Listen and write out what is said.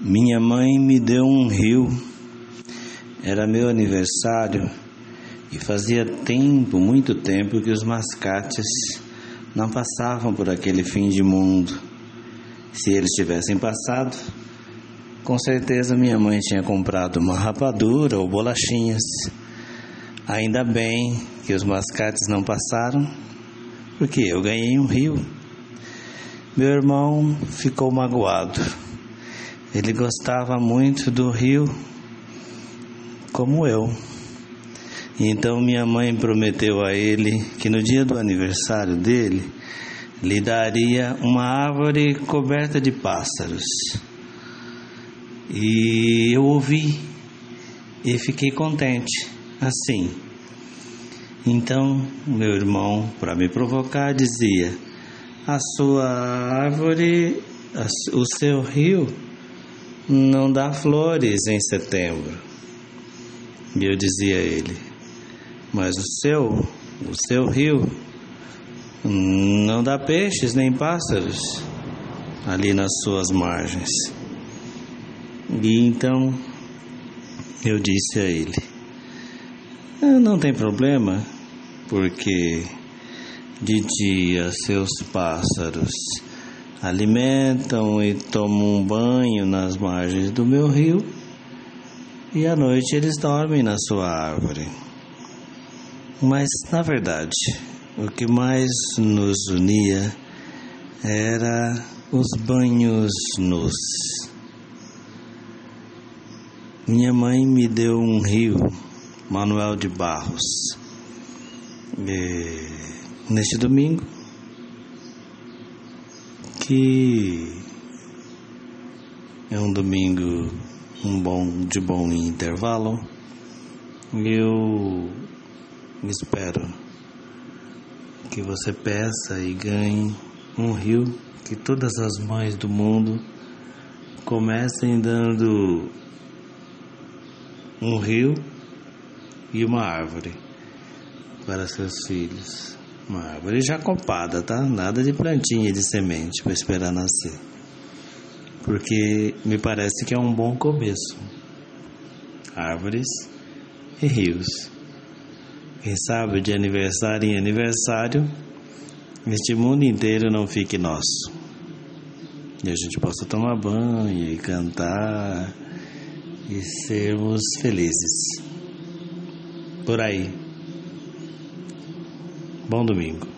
Minha mãe me deu um rio. Era meu aniversário e fazia tempo, muito tempo, que os mascates não passavam por aquele fim de mundo. Se eles tivessem passado, com certeza minha mãe tinha comprado uma rapadura ou bolachinhas. Ainda bem que os mascates não passaram, porque eu ganhei um rio. Meu irmão ficou magoado ele gostava muito do rio, como eu. Então minha mãe prometeu a ele que no dia do aniversário dele lhe daria uma árvore coberta de pássaros. E eu ouvi e fiquei contente. Assim. Então meu irmão, para me provocar, dizia: A sua árvore, o seu rio não dá flores em setembro. E eu dizia a ele, mas o seu, o seu rio, não dá peixes nem pássaros ali nas suas margens. E então eu disse a ele, ah, não tem problema, porque de dia seus pássaros alimentam e tomam um banho nas margens do meu rio e à noite eles dormem na sua árvore. Mas, na verdade, o que mais nos unia era os banhos nus. Minha mãe me deu um rio, Manuel de Barros. E, neste domingo, que é um domingo um bom de bom intervalo. Eu espero que você peça e ganhe um rio que todas as mães do mundo comecem dando um rio e uma árvore para seus filhos. Uma árvore já copada, tá? Nada de plantinha de semente para esperar nascer. Porque me parece que é um bom começo. Árvores e rios. Quem sabe de aniversário em aniversário, este mundo inteiro não fique nosso. E a gente possa tomar banho e cantar e sermos felizes. Por aí. Bom domingo.